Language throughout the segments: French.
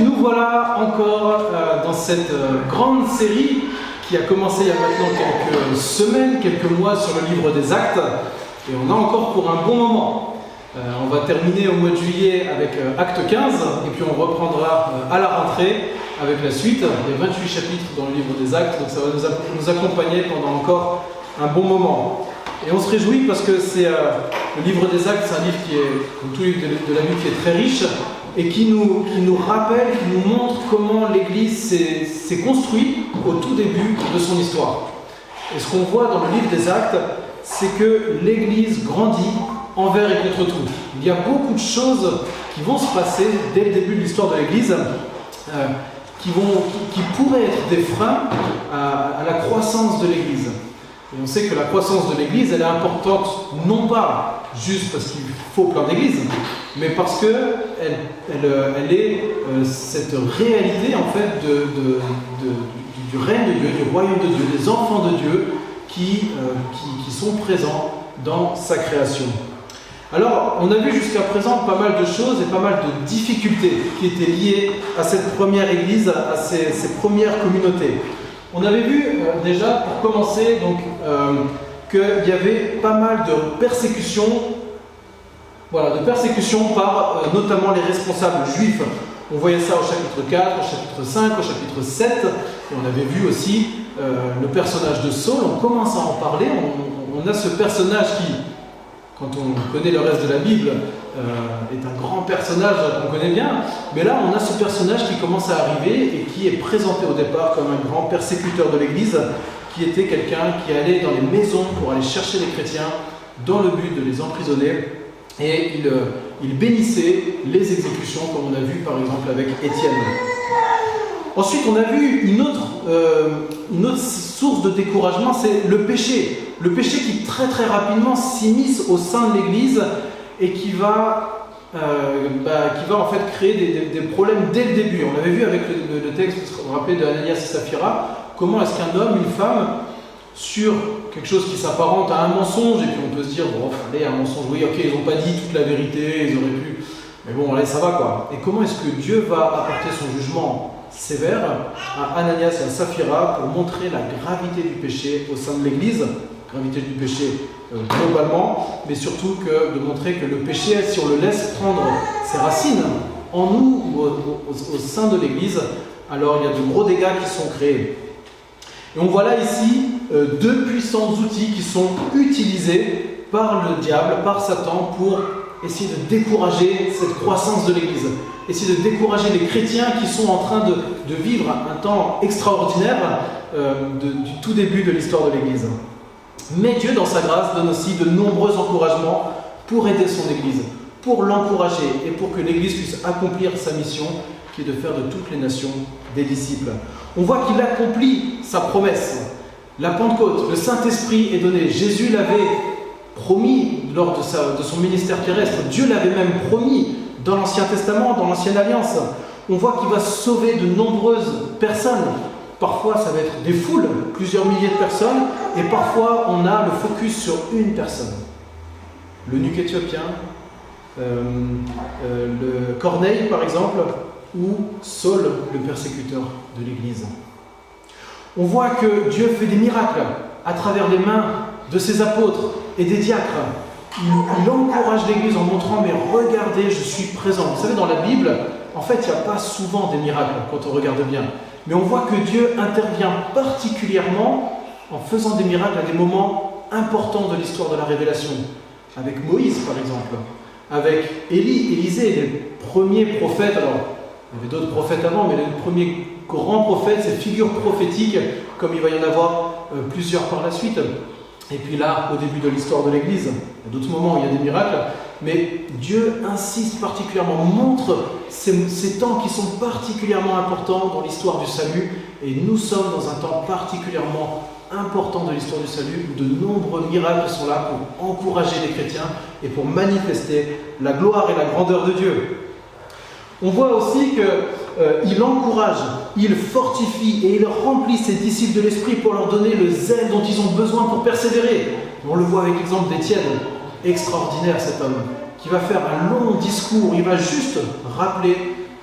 nous voilà encore euh, dans cette euh, grande série qui a commencé il y a maintenant quelques semaines, quelques mois sur le livre des actes. Et on a encore pour un bon moment. Euh, on va terminer au mois de juillet avec acte 15 et puis on reprendra à la rentrée avec la suite. Il y a 28 chapitres dans le livre des actes, donc ça va nous, accompagner pendant encore un bon moment. Et on se réjouit parce que c'est le livre des actes, c'est un livre qui est, comme tous les livres de la Bible, qui est très riche, et qui nous, qui nous rappelle, qui nous montre comment l'Église s'est construite au tout début de son histoire. Et ce qu'on voit dans le livre des actes, c'est que l'Église grandit envers et contre tout. Il y a beaucoup de choses qui vont se passer dès le début de l'histoire de l'Église euh, qui, qui, pourraient être des freins à la croissance de l'Église. Et on sait que la croissance de l'Église, elle est importante non pas juste parce qu'il faut plein d'églises, mais parce que elle, elle, est euh, cette réalité en fait du, règne de Dieu, du royaume de Dieu, des enfants de Dieu qui, euh, qui, qui sont présents dans sa création. Alors, on a vu jusqu'à présent pas mal de choses et pas mal de difficultés qui étaient liées à cette première église, à ces, premières communautés. On avait vu euh, déjà, pour commencer, donc, qu'il y avait pas mal de persécutions, voilà, de persécutions par euh, notamment les responsables juifs. On voyait ça au chapitre 4, au chapitre 5, au chapitre 7, et on avait vu aussi euh, le personnage de Saul. On commence à en parler. On, a ce personnage qui, quand on connaît le reste de la Bible, euh, est un grand personnage qu'on connaît bien. Mais là, on a ce personnage qui commence à arriver et qui est présenté au départ comme un grand persécuteur de l'Église qui était quelqu'un qui allait dans les maisons pour aller chercher les chrétiens dans le but de les emprisonner. Et il, euh, bénissait les exécutions, comme on a vu par exemple avec Étienne. Ensuite, on a vu une autre, euh, une autre source de découragement, c'est le péché. Le péché qui très très rapidement s'immisce au sein de l'Église et qui va, euh, bah, qui va en fait créer des, problèmes dès le début. On avait vu avec le, texte, vous vous de Ananias et Saphira, comment est-ce qu'un homme, une femme, sur quelque chose qui s'apparente à un mensonge, et puis on peut se dire, bon, allez, un mensonge, oui, ok, ils n'ont pas dit toute la vérité, ils auraient pu, mais bon, allez, ça va quoi. Et comment est-ce que Dieu va apporter son jugement sévère à Ananias et à Saphira pour montrer la gravité du péché au sein de l'Église, gravité du péché euh, globalement, mais surtout que, de montrer que le péché, si on le laisse prendre ses racines en nous, au, au sein de l'Église, alors il y a de gros dégâts qui sont créés. Et on voit là ici euh, deux puissants outils qui sont utilisés par le diable, par Satan, pour essayer de décourager cette croissance de l'Église, essayer de décourager les chrétiens qui sont en train de, vivre un temps extraordinaire euh, du tout début de l'histoire de l'Église. Mais Dieu, dans sa grâce, donne aussi de nombreux encouragements pour aider son Église, pour l'encourager et pour que l'Église puisse accomplir sa mission qui est de faire de toutes les nations des disciples on voit qu'il accomplit sa promesse. La Pentecôte, le Saint-Esprit est donné. Jésus l'avait promis lors de, son ministère terrestre. Dieu l'avait même promis dans l'Ancien Testament, dans l'Ancienne Alliance. On voit qu'il va sauver de nombreuses personnes. Parfois, ça va être des foules, plusieurs milliers de personnes, et parfois, on a le focus sur une personne. Le nuque éthiopien, euh, euh, le Corneille, par exemple, ou Saul, le persécuteur de l'Église. On voit que Dieu fait des miracles à travers les mains de ses apôtres et des diacres. Il, encourage l'Église en montrant, mais regardez, je suis présent. Vous savez, dans la Bible, en fait, il n'y a pas souvent des miracles quand on regarde bien. Mais on voit que Dieu intervient particulièrement en faisant des miracles à des moments importants de l'histoire de la révélation. Avec Moïse, par exemple. Avec Élie, Élisée, les premiers prophètes. Il y avait d'autres prophètes avant, mais le premier grand prophète, cette figure prophétique, comme il va y en avoir euh, plusieurs par la suite. Et puis là, au début de l'histoire de l'Église, a d'autres moments il y a des miracles, mais Dieu insiste particulièrement, montre ces temps qui sont particulièrement importants dans l'histoire du salut, et nous sommes dans un temps particulièrement important de l'histoire du salut, où de nombreux miracles sont là pour encourager les chrétiens et pour manifester la gloire et la grandeur de Dieu. On voit aussi qu'il euh, encourage, il fortifie et il remplit ses disciples de l'esprit pour leur donner le zèle dont ils ont besoin pour persévérer. On le voit avec l'exemple d'Étienne, extraordinaire cet homme, qui va faire un long discours, il va juste rappeler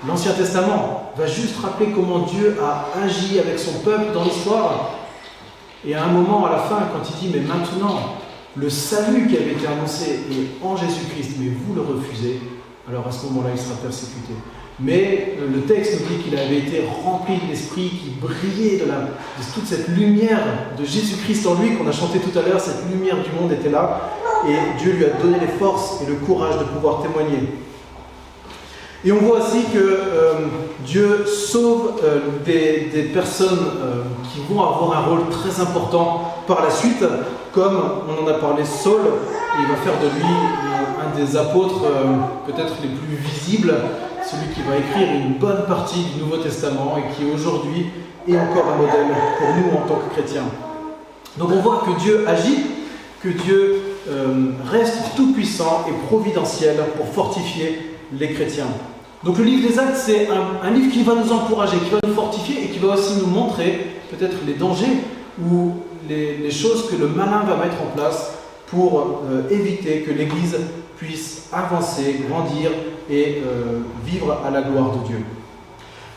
l'Ancien Testament. va juste rappeler comment Dieu a agi avec son peuple dans l'histoire. Et à un moment, à la fin, quand il dit, mais maintenant, le salut qui avait été annoncé est en Jésus-Christ, mais vous le refusez, alors à ce moment-là, il sera persécuté. Mais euh, le texte nous dit qu'il avait été rempli de l'Esprit, qui brillait de, toute cette lumière de Jésus-Christ en lui qu'on a chanté tout à l'heure, cette lumière du monde était là, et Dieu lui a donné les forces et le courage de pouvoir témoigner. Et on voit aussi que euh, Dieu sauve euh, des, personnes euh, qui vont avoir un rôle très important par la suite, comme on en a parlé Saul, il va faire de lui un des apôtres peut-être les plus visibles, celui qui va écrire une bonne partie du Nouveau Testament et qui aujourd'hui est encore un modèle pour nous en tant que chrétiens. Donc on voit que Dieu agit, que Dieu reste tout puissant et providentiel pour fortifier les chrétiens. Donc le livre des actes, c'est un, livre qui va nous encourager, qui va nous fortifier et qui va aussi nous montrer peut-être les dangers ou les, choses que le malin va mettre en place pour euh, éviter que l'Église puisse avancer, grandir et euh, vivre à la gloire de Dieu.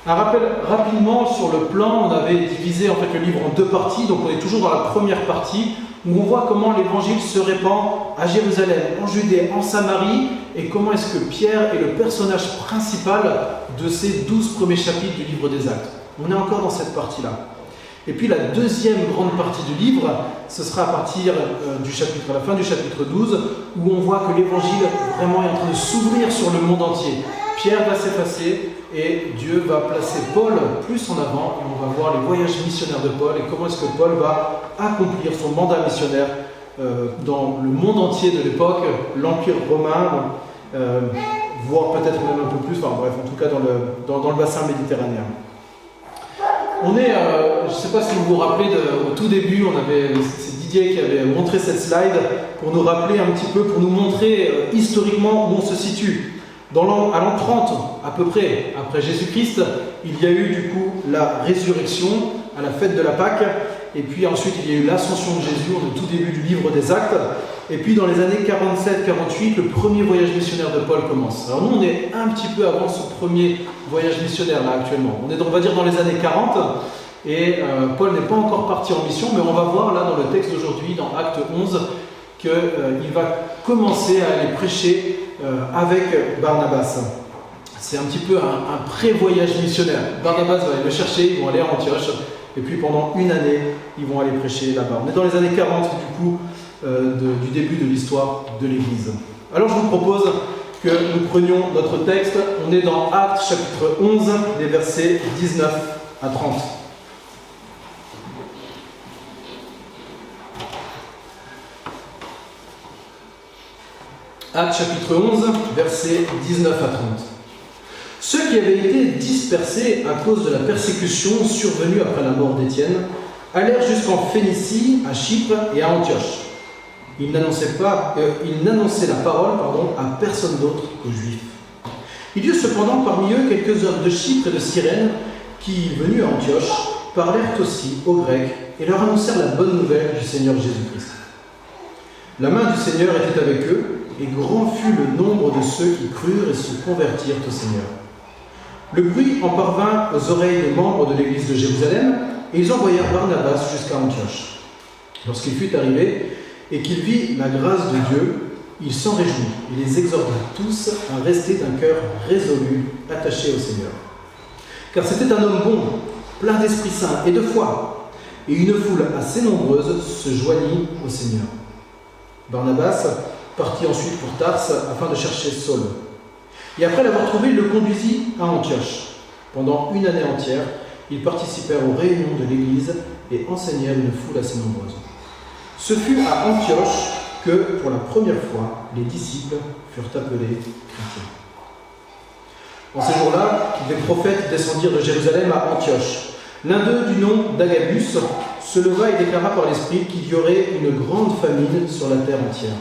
Un rappel rapidement sur le plan, on avait divisé en fait le livre en deux parties, donc on est toujours dans la première partie où on voit comment l'évangile se répand à Jérusalem, en Judée, en Samarie, et comment est-ce que Pierre est le personnage principal de ces douze premiers chapitres du livre des Actes? On est encore dans cette partie-là. Et puis la deuxième grande partie du livre, ce sera à partir euh, du chapitre, à la fin du chapitre 12, où on voit que l'évangile vraiment est en train de s'ouvrir sur le monde entier. Pierre va s'effacer et Dieu va placer Paul plus en avant et on va voir les voyages missionnaires de Paul et comment est-ce que Paul va accomplir son mandat missionnaire dans le monde entier de l'époque, l'Empire romain, euh, voire peut-être même un peu plus, enfin bref, en tout cas dans le, dans, le bassin méditerranéen. On est, euh, je ne sais pas si vous vous rappelez, au tout début, on avait, c'est Didier qui avait montré cette slide pour nous rappeler un petit peu, pour nous montrer historiquement où on se situe. À l'an 30, à peu près, après Jésus-Christ, il y a eu du coup la résurrection à la fête de la Pâque, et puis ensuite il y a eu l'ascension de Jésus au tout début du livre des Actes, et puis dans les années 47-48, le premier voyage missionnaire de Paul commence. Alors nous on est un petit peu avant ce premier voyage missionnaire là actuellement. On est on va dire dans les années 40, et euh, Paul n'est pas encore parti en mission, mais on va voir là dans le texte d'aujourd'hui, dans Acte 11, qu'il euh, va commencer à aller prêcher euh, avec Barnabas. C'est un petit peu un, pré-voyage missionnaire. Barnabas va aller le chercher, ils vont aller à Antioche, et puis pendant une année, ils vont aller prêcher là-bas. On est dans les années 40 du coup euh, du début de l'histoire de l'Église. Alors je vous propose que nous prenions notre texte. On est dans Actes chapitre 11, les versets 19 à 30. Acte chapitre 11, versets 19 à 30. Ceux qui avaient été dispersés à cause de la persécution survenue après la mort d'Étienne allèrent jusqu'en Phénicie, à Chypre et à Antioche. N'annonçaient, euh, ils la parole pardon, à personne d'autre qu'aux Juifs. Il y eut cependant parmi eux quelques hommes de Chypre et de Cyrène qui, venus à Antioche, parlèrent aussi aux Grecs et leur annoncèrent la bonne nouvelle du Seigneur Jésus-Christ. La main du Seigneur était avec eux et grand fut le nombre de ceux qui crurent et se convertirent au Seigneur. Le bruit en parvint aux oreilles des membres de l'église de Jérusalem, et ils envoyèrent Barnabas jusqu'à Antioche. Lorsqu'il fut arrivé et qu'il vit la grâce de Dieu, il s'en réjouit et les exhorta tous à rester d'un cœur résolu, attaché au Seigneur. Car c'était un homme bon, plein d'Esprit Saint et de foi, et une foule assez nombreuse se joignit au Seigneur. Barnabas partit ensuite pour Tarse afin de chercher Saul. Et après l'avoir trouvé, il le conduisit à Antioche. Pendant une année entière, ils participèrent aux réunions de l'Église et enseignèrent une foule assez nombreuse. Ce fut à Antioche que, pour la première fois, les disciples furent appelés chrétiens. En ces jours-là, des prophètes descendirent de Jérusalem à Antioche. L'un d'eux, du nom d'Agabus, se leva et déclara par l'Esprit qu'il y aurait une grande famine sur la terre entière.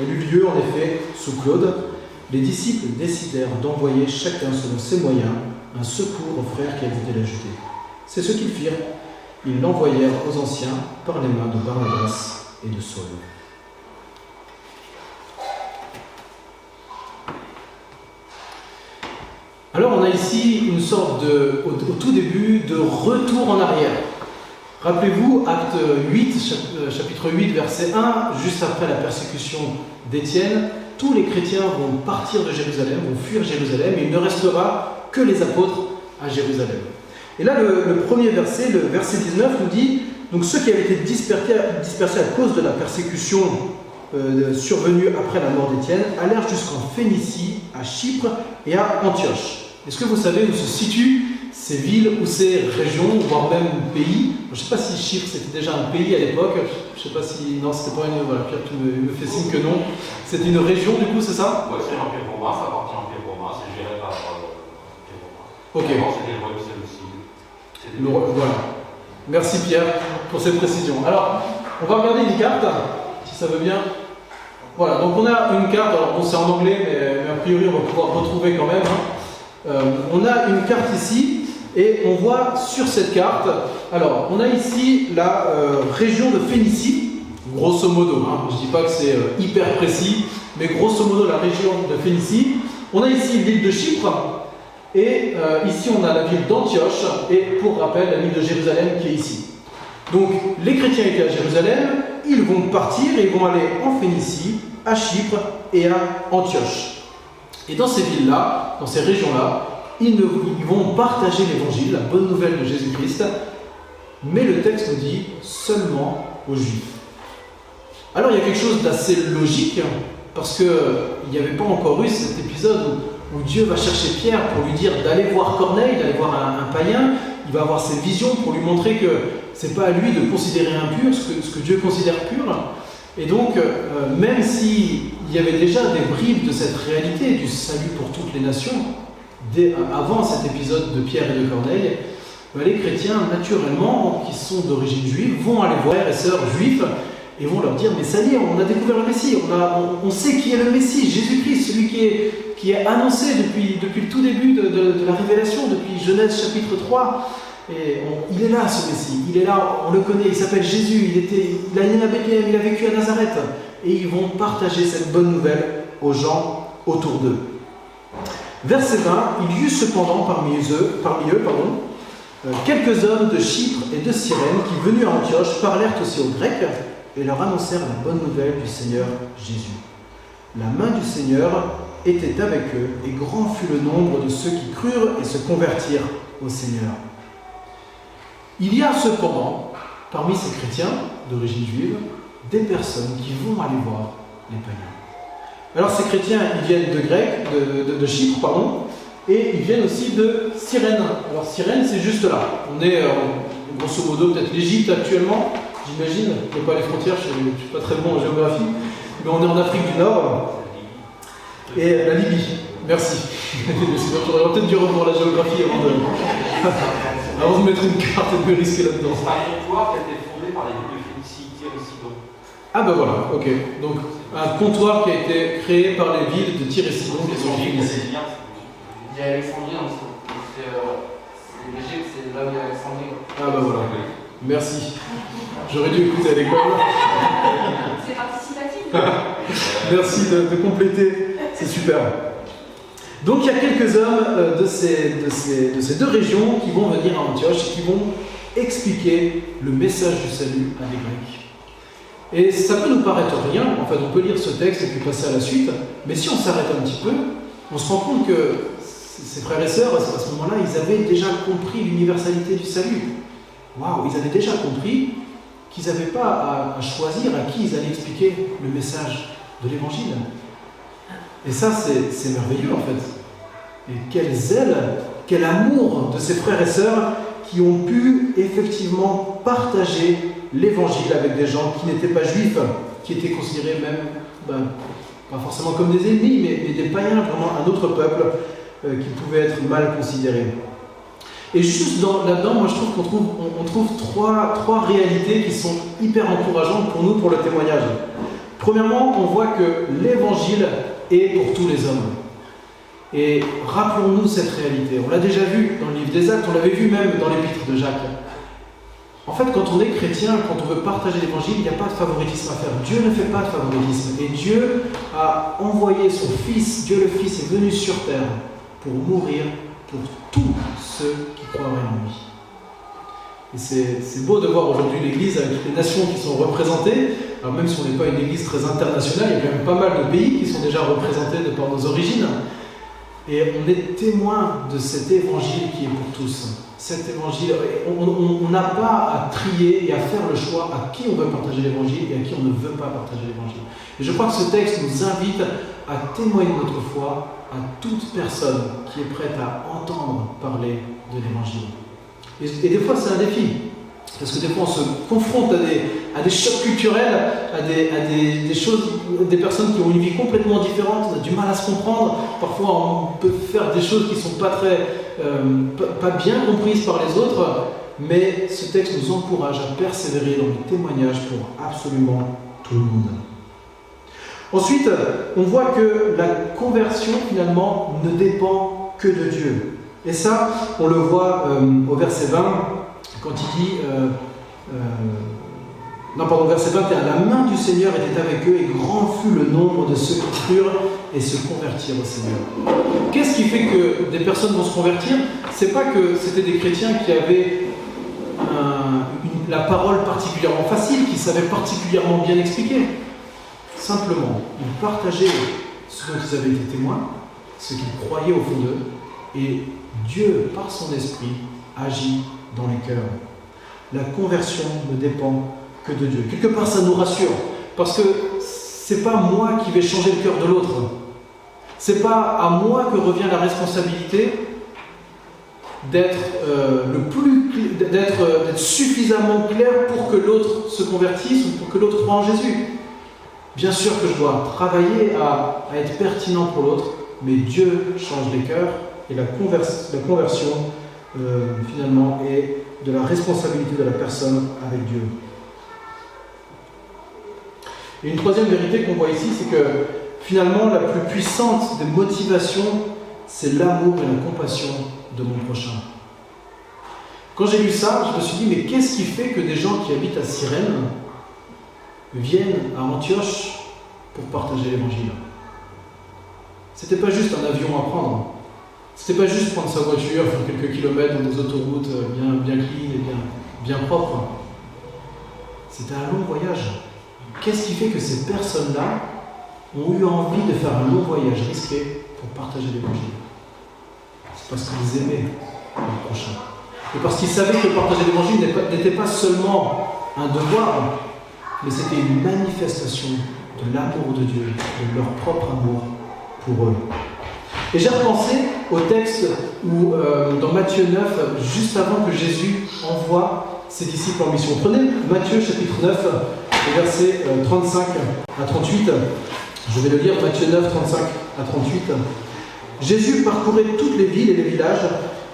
Elle eut lieu en effet sous Claude. Les disciples décidèrent d'envoyer chacun selon ses moyens un secours aux frères qui habitaient la Judée. C'est ce qu'ils firent. Ils l'envoyèrent aux anciens par les mains de Barnabas et de Saul. Alors on a ici une sorte de, au, au tout début, de retour en arrière. Rappelez-vous, acte 8, chap- euh, chapitre 8, verset 1, juste après la persécution d'Étienne, tous les chrétiens vont partir de Jérusalem, vont fuir Jérusalem, et il ne restera que les apôtres à Jérusalem. Et là, le, premier verset, le verset 19, nous dit donc ceux qui avaient été dispersés, à cause de la persécution euh, survenue après la mort d'Étienne allèrent jusqu'en Phénicie, à Chypre et à Antioche. Est-ce que vous savez où se situent ces villes ou ces régions, voire même pays Je ne sais pas si Chypre c'était déjà un pays à l'époque. Je ne sais pas si. Non, c'était pas une. Voilà, Pierre, tu me, me fais signe que non. C'était une région du coup, c'est ça? Ouais, c'est l'Empire romain, ça appartient à l'Empire romain, c'est géré par euh, l'Empire romain. Ok. Avant, c'était le royaume séleucide. C'était Le voilà. Merci Pierre pour cette précision. Alors, on va regarder une carte, si ça veut bien. Voilà, donc on a une carte, alors bon c'est en anglais, mais, mais a priori on va pouvoir retrouver quand même. hein. Euh, on a une carte ici, et on voit sur cette carte, alors on a ici la euh, région de Phénicie, grosso modo, hein. je ne dis pas que c'est euh, hyper précis, mais grosso modo la région de Phénicie. On a ici l'île de Chypre, et euh, ici, on a la ville d'Antioche, et pour rappel, la ville de Jérusalem qui est ici. Donc, les chrétiens étaient à Jérusalem, ils vont partir et ils vont aller en Phénicie, à Chypre et à Antioche. Et dans ces villes-là, dans ces régions-là, ils, vont partager l'évangile, la bonne nouvelle de Jésus-Christ, mais le texte dit seulement aux Juifs. Alors il y a quelque chose d'assez logique, parce qu'il n'y avait pas encore eu cet épisode où, Dieu va chercher Pierre pour lui dire d'aller voir Corneille, d'aller voir un, païen, il va avoir ses visions pour lui montrer que c'est pas à lui de considérer impur ce que, ce que Dieu considère pur. Et donc, euh, même s'il y avait déjà des bribes de cette réalité du salut pour toutes les nations, avant cet épisode de Pierre et de Corneille, les chrétiens, naturellement, qui sont d'origine juive, vont aller voir frères et sœurs juifs et vont leur dire Mais ça y est, on a découvert le Messie, on, sait qui est le Messie, Jésus-Christ, celui qui est, annoncé depuis, le tout début de, la révélation, depuis Genèse chapitre 3. Et on- il est là, ce Messie, il est là, on le connaît, il s'appelle Jésus, il, était, il a né à Bethléem, il a vécu à Nazareth. Et ils vont partager cette bonne nouvelle aux gens autour d'eux. Verset 20, il y eut cependant parmi eux, euh, quelques hommes de Chypre et de Cyrène qui, venus à Antioche, parlèrent aussi aux Grecs et leur annoncèrent la bonne nouvelle du Seigneur Jésus. La main du Seigneur était avec eux, et grand fut le nombre de ceux qui crurent et se convertirent au Seigneur. Il y a cependant, parmi ces chrétiens d'origine juive, des personnes qui vont aller voir les païens. Alors ces chrétiens, ils viennent de Grec, de, de- de Chypre, pardon, et ils viennent aussi de Cyrène. Alors Cyrène, c'est juste là. On est, euh, grosso modo, peut-être l'Égypte actuellement, j'imagine. Je ne pas les frontières, je ne suis pas très bon en géographie. Mais on est en Afrique du Nord. Et la Libye. Merci. J'aurais peut-être dû revoir la géographie avant de, avant de mettre une carte et de me risquer là-dedans. C'est un territoire qui a été fondé par les villes de Phénicie, Tyr et Sidon. Ah ben voilà, ok. Donc un comptoir qui a été créé par les villes de Tyr et Sidon qui sont Il y a Alexandrie en dessous. C'est euh, c'est l'Égypte, c'est là où il y a Alexandrie. Ah ben voilà, merci. J'aurais dû écouter à l'école. C'est participatif. Merci de, de compléter, c'est super. Donc il y a quelques hommes euh, de, ces, de, ces, de ces deux régions qui vont venir à Antioche et qui vont expliquer le message du salut à des Grecs. Et ça peut nous paraître rien, en fait on peut lire ce texte et puis passer à la suite, mais si on s'arrête un petit peu, on se rend compte que ces frères et sœurs, à ce moment-là, ils avaient déjà compris l'universalité du salut. Waouh, ils avaient déjà compris qu'ils n'avaient pas à, choisir à qui ils allaient expliquer le message de l'évangile. Et ça, c'est c'est merveilleux en fait. Et quel zèle, quel amour de ces frères et sœurs qui ont pu effectivement partager l'évangile avec des gens qui n'étaient pas juifs, qui étaient considérés même, ben, pas forcément comme des ennemis, mais, des païens, vraiment un autre peuple euh, qui pouvait être mal considéré. Et juste dans- là-dedans, moi je trouve qu'on trouve, trois réalités qui sont hyper encourageantes pour nous pour le témoignage. Premièrement, on voit que l'évangile est pour tous les hommes. Et rappelons-nous cette réalité. On l'a déjà vu dans le livre des Actes, on l'avait vu même dans l'épître de Jacques. En fait, quand on est chrétien, quand on veut partager l'évangile, il n'y a pas de favoritisme à faire. Dieu ne fait pas de favoritisme. Et Dieu a envoyé son Fils, Dieu le Fils est venu sur terre pour mourir pour tous ceux qui croiraient en lui. Et c'est beau de voir aujourd'hui l'Église avec les nations qui sont représentées. Alors même si on n'est pas une Église très internationale, il y a quand même pas mal de pays qui sont déjà représentés de par nos origines. Et on est témoin de cet évangile qui est pour tous. Cet évangile, on n'a pas à trier et à faire le choix à qui on veut partager l'évangile et à qui on ne veut pas partager l'évangile. Et je crois que ce texte nous invite à témoigner notre foi à toute personne qui est prête à entendre parler de l'évangile. Et, des fois, c'est un défi. Parce que des fois, on se confronte à des, à des chocs culturels, à, des, à des, choses, des personnes qui ont une vie complètement différente, on a du mal à se comprendre. Parfois, on peut faire des choses qui ne sont pas, très, euh, pas, bien comprises par les autres. Mais ce texte nous encourage à persévérer dans le témoignage pour absolument tout le monde. Ensuite, on voit que la conversion, finalement, ne dépend que de Dieu. Et ça, on le voit euh, au verset 20, quand il dit, euh, euh, non pardon, verset 21, la main du Seigneur était avec eux et grand fut le nombre de ceux qui crurent et se convertirent au Seigneur. Qu'est-ce qui fait que des personnes vont se convertir? C'est pas que c'était des chrétiens qui avaient la parole particulièrement facile, qui savaient particulièrement bien expliquer. Simplement, ils partageaient ce dont ils avaient été témoins, ce qu'ils croyaient au fond d'eux, et Dieu, par son esprit, agit dans les cœurs. La conversion ne dépend que de Dieu. Quelque part, ça nous rassure, parce que c'est pas moi qui vais changer le cœur de l'autre. C'est pas à moi que revient la responsabilité d'être euh, le plus euh, d'être suffisamment clair pour que l'autre se convertisse ou pour que l'autre croit en Jésus. Bien sûr que je dois travailler à être pertinent pour l'autre, mais Dieu change les cœurs et la, conversion, euh, finalement, est de la responsabilité de la personne avec Dieu. Et une troisième vérité qu'on voit ici, c'est que finalement, la plus puissante des motivations, c'est l'amour et la compassion de mon prochain. Quand j'ai lu ça, je me suis dit, mais qu'est-ce qui fait que des gens qui habitent à Cyrène viennent à Antioche pour partager l'évangile? C'était pas juste un avion à prendre. C'était pas juste prendre sa voiture, faire quelques kilomètres dans des autoroutes euh, bien, bien clean et bien, bien propres. C'était un long voyage. Qu'est-ce qui fait que ces personnes-là ont eu envie de faire un long voyage risqué pour partager l'évangile C'est parce qu'ils aimaient le prochain. Et parce qu'ils savaient que partager l'évangile n'était pas seulement un devoir, mais c'était une manifestation de l'amour de Dieu, de leur propre amour pour eux. Et j'ai repensé au texte où, euh, dans Matthieu 9, juste avant que Jésus envoie ses disciples en mission. Prenez Matthieu chapitre 9, versets 35 euh, à 38. Je vais le lire, Matthieu 9, 35 à 38. Jésus parcourait toutes les villes et les villages.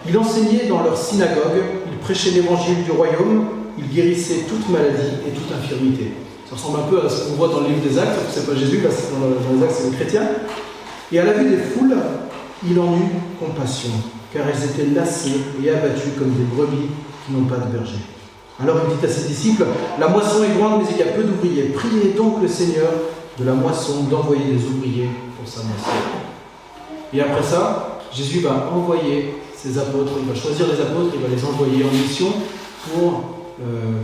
Il enseignait dans leurs synagogues. Il prêchait l'évangile du royaume. Il guérissait toute maladie et toute infirmité. Ça ressemble un peu à ce qu'on voit dans le livre des Actes, c'est pas Jésus, là, dans les Actes, c'est les chrétiens. Et à la vue des foules, il en eut compassion, car elles étaient lassées et abattues comme des brebis qui n'ont pas de berger. Alors il dit à ses disciples, La moisson est grande, mais il y a peu d'ouvriers. Priez donc le Seigneur de la moisson d'envoyer des ouvriers pour sa moisson. Et après ça, Jésus va envoyer ses apôtres, il va choisir les apôtres, il va les envoyer en mission pour euh,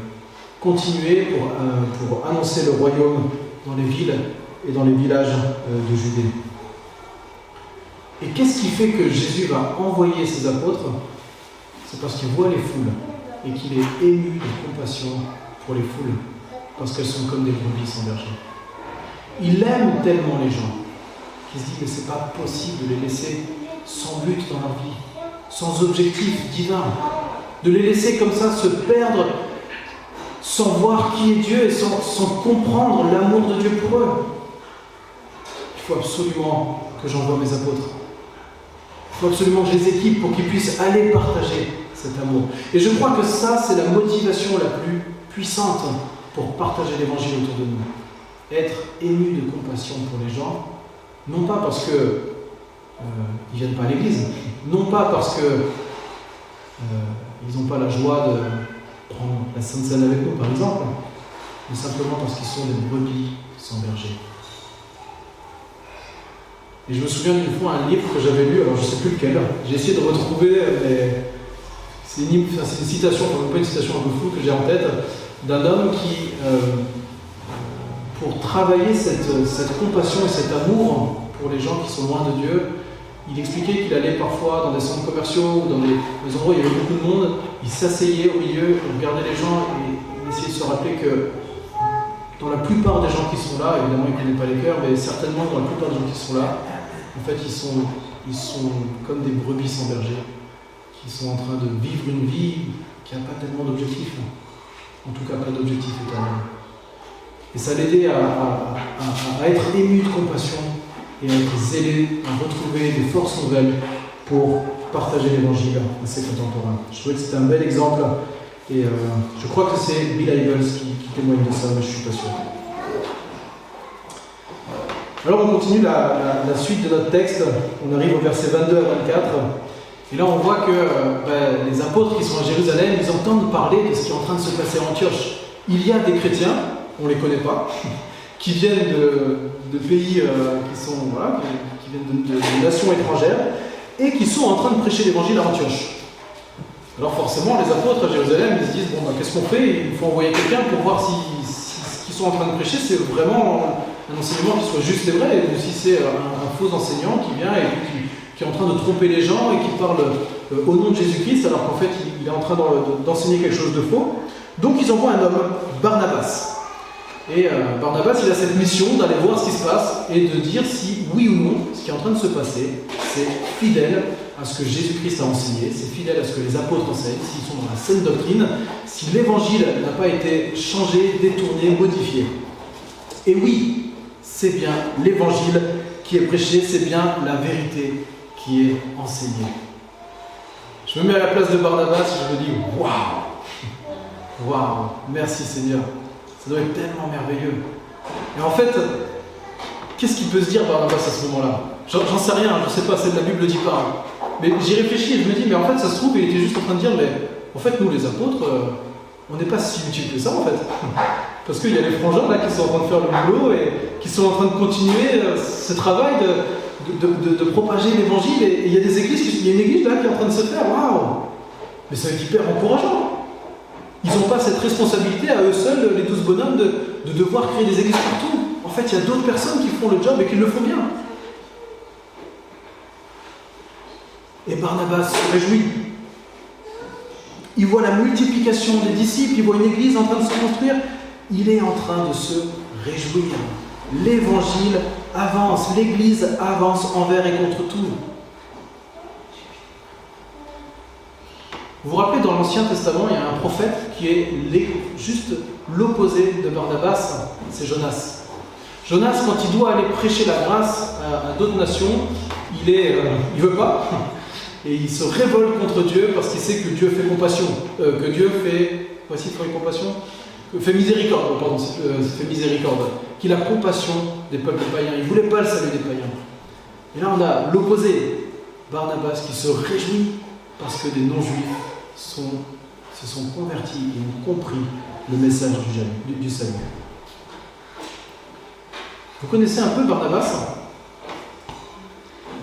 continuer, pour, euh, pour, annoncer le royaume dans les villes et dans les villages euh, de Judée. Et qu'est-ce qui fait que Jésus va envoyer ses apôtres? C'est parce qu'il voit les foules et qu'il est ému de compassion pour les foules, parce qu'elles sont comme des brebis sans berger. Il aime tellement les gens qu'il se dit que c'est pas possible de les laisser sans but dans leur vie, sans objectif divin, de les laisser comme ça se perdre sans voir qui est Dieu et sans, sans comprendre l'amour de Dieu pour eux. Il faut absolument que j'envoie mes apôtres. Il faut absolument que je les équipe pour qu'ils puissent aller partager cet amour. Et je crois que ça, c'est la motivation la plus puissante pour partager l'évangile autour de nous. Être ému de compassion pour les gens, non pas parce que euh, ils viennent pas à l'église, non pas parce que euh, ils n'ont pas la joie de prendre la Sainte Seine avec nous, par exemple, mais simplement parce qu'ils sont des brebis sans berger. Et je me souviens d'une fois un livre que j'avais lu, alors je ne sais plus lequel, j'ai essayé de retrouver, mais c'est une, enfin, c'est une citation, enfin pas une citation un peu floue que j'ai en tête, d'un homme qui, euh, pour travailler cette, cette compassion et cet amour pour les gens qui sont loin de Dieu, il expliquait qu'il allait parfois dans des centres commerciaux ou dans des, des endroits où il y avait beaucoup de monde, il s'asseyait au milieu, il regardait les gens et il essayait de se rappeler que dans la plupart des gens qui sont là, évidemment il ne connaît pas les cœurs, mais certainement dans la plupart des gens qui sont là, en fait ils sont, comme des brebis sans berger, qui sont en train de vivre une vie qui n'a pas tellement d'objectifs, en tout cas pas d'objectif éternel. Et ça l'aidait à, à- être ému de compassion et à être zélé, à retrouver des forces nouvelles pour partager l'évangile à ses contemporains. Je trouvais que c'était un bel exemple et euh, je crois que c'est Bill qui, qui témoigne de ça, mais je suis pas sûr. Alors on continue la, suite de notre texte, on arrive au verset 22 à 24, et là on voit que euh, ben, les apôtres qui sont à Jérusalem, ils entendent parler de ce qui est en train de se passer à Antioche. Il y a des chrétiens, on ne les connaît pas, qui viennent de, pays euh, qui sont voilà, qui, viennent de, nations étrangères et qui sont en train de prêcher l'évangile à Antioche. Alors forcément, les apôtres à Jérusalem, ils se disent bon, bah, qu'est-ce qu'on fait? Il faut envoyer quelqu'un pour voir si, si ce qu'ils sont en train de prêcher, c'est vraiment un enseignement qui soit juste et vrai, ou si c'est un, un faux enseignant qui vient et qui, est en train de tromper les gens et qui parle euh, au nom de Jésus-Christ, alors qu'en fait, il, est en train d'en- d'enseigner quelque chose de faux. Donc ils envoient un homme, Barnabas. Et euh, Barnabas, il a cette mission d'aller voir ce qui se passe et de dire si, oui ou non, ce qui est en train de se passer, c'est fidèle à ce que Jésus-Christ a enseigné, c'est fidèle à ce que les apôtres enseignent, s'ils sont dans la saine doctrine, si l'évangile n'a pas été changé, détourné, modifié. Et oui, c'est bien l'évangile qui est prêché, c'est bien la vérité qui est enseignée. Je me mets à la place de Barnabas et je me dis waouh Waouh Merci Seigneur ça doit être tellement merveilleux. Et en fait, qu'est-ce qu'il peut se dire Barnabas à ce moment-là? J'en sais rien, je sais pas, c'est de la Bible dit pas. Mais j'y réfléchis et je me dis, mais en fait, ça se trouve, il était juste en train de dire, mais en fait, nous les apôtres, euh, on n'est pas si utiles que ça en fait. Parce qu'il y a les frangins là qui sont en train de faire le boulot et qui sont en train de continuer euh, ce travail de, de, de- propager l'évangile. Et il y a des églises, il y a une église là qui est en train de se faire, waouh Mais être hyper encourageant. Ils n'ont pas cette responsabilité à eux seuls, les douze bonhommes, de, de devoir créer des églises partout. En fait, il y a d'autres personnes qui font le job et qui le font bien. Et Barnabas se réjouit. Il voit la multiplication des disciples, il voit une église en train de se construire. Il est en train de se réjouir. L'évangile avance, l'église avance envers et contre tout. Vous vous rappelez, dans l'Ancien Testament, il y a un prophète qui est juste l'opposé de Barnabas, c'est Jonas. Jonas, quand il doit aller prêcher la grâce à, d'autres nations, il est, euh, veut pas, et il se révolte contre Dieu parce qu'il sait que Dieu fait compassion, euh, que Dieu fait, voici fait compassion, fait miséricorde, pardon, euh, fait miséricorde, qu'il a compassion des peuples païens. Il voulait pas le salut des païens. Et là, on a l'opposé, Barnabas, qui se réjouit parce que des non-juifs se sont convertis et ont compris le message du, salut-. Vous connaissez un peu Barnabas?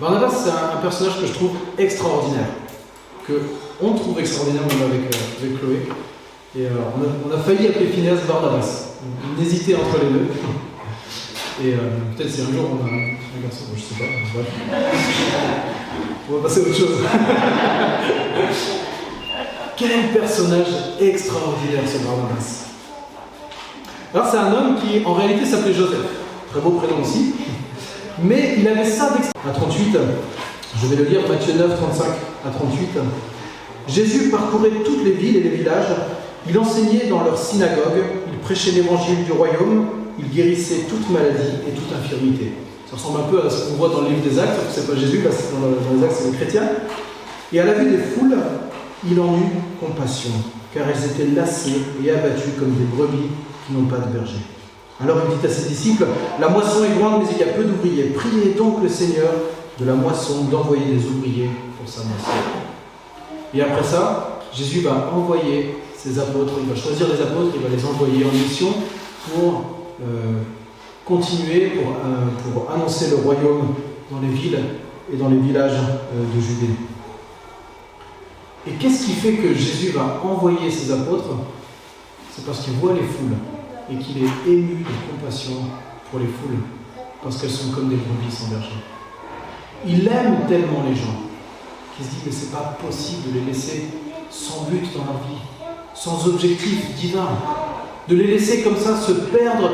Barnabas, c'est un, un personnage que je trouve extraordinaire, que on trouve extraordinaire même avec, euh, avec Chloé. Et euh, on, a, failli appeler Phineas Barnabas. On hésitait entre les deux. Et euh, peut-être si un jour on a un, garçon, je sais pas. On va passer à autre chose. Quel personnage extraordinaire ce Barnabas. Alors c'est un homme qui en réalité s'appelait Joseph. Très beau prénom aussi. Mais il avait ça d'extra. À 38, je vais le lire, Matthieu 9, 35 à 38. Jésus parcourait toutes les villes et les villages. Il enseignait dans leurs synagogues. Il prêchait l'évangile du royaume. Il guérissait toute maladie et toute infirmité. Ça ressemble un peu à ce qu'on voit dans le livre des Actes, c'est pas Jésus, dans, le- dans les Actes, c'est les chrétiens. Et à la vue des foules, il en eut compassion, car elles étaient lassées et abattues comme des brebis qui n'ont pas de berger. Alors il dit à ses disciples, La moisson est grande, mais il y a peu d'ouvriers. Priez donc le Seigneur de la moisson d'envoyer des ouvriers pour sa moisson. Et après ça, Jésus va envoyer apôtres, il va choisir les apôtres, il va les envoyer en mission pour euh, continuer, pour, euh, pour annoncer le royaume dans les villes et dans les villages euh, de Judée. Et qu'est-ce qui fait que Jésus va envoyer ses apôtres? C'est parce qu'il voit les foules et qu'il est ému de compassion pour les foules, parce qu'elles sont comme des brebis sans berger. Il aime tellement les gens qu'il se dit mais c'est pas possible de les laisser sans but dans leur vie, sans objectif divin, de les laisser comme ça se perdre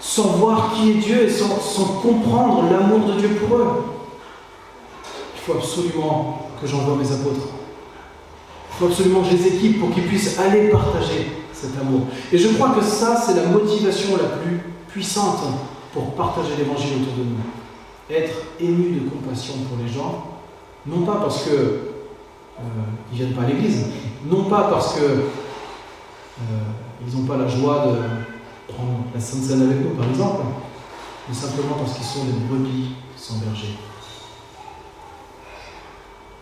sans voir qui est Dieu et sans, sans comprendre l'amour de Dieu pour eux. Il faut absolument que j'envoie mes apôtres. Il faut absolument que je les équipe pour qu'ils puissent aller partager cet amour. Et je crois que ça, c'est la motivation la plus puissante pour partager l'évangile autour de nous. Être ému de compassion pour les gens, non pas parce que euh, ils viennent pas à l'église, non pas parce que euh, ils n'ont pas la joie de prendre la Sainte Seine avec nous, par exemple, mais simplement parce qu'ils sont des brebis sans berger.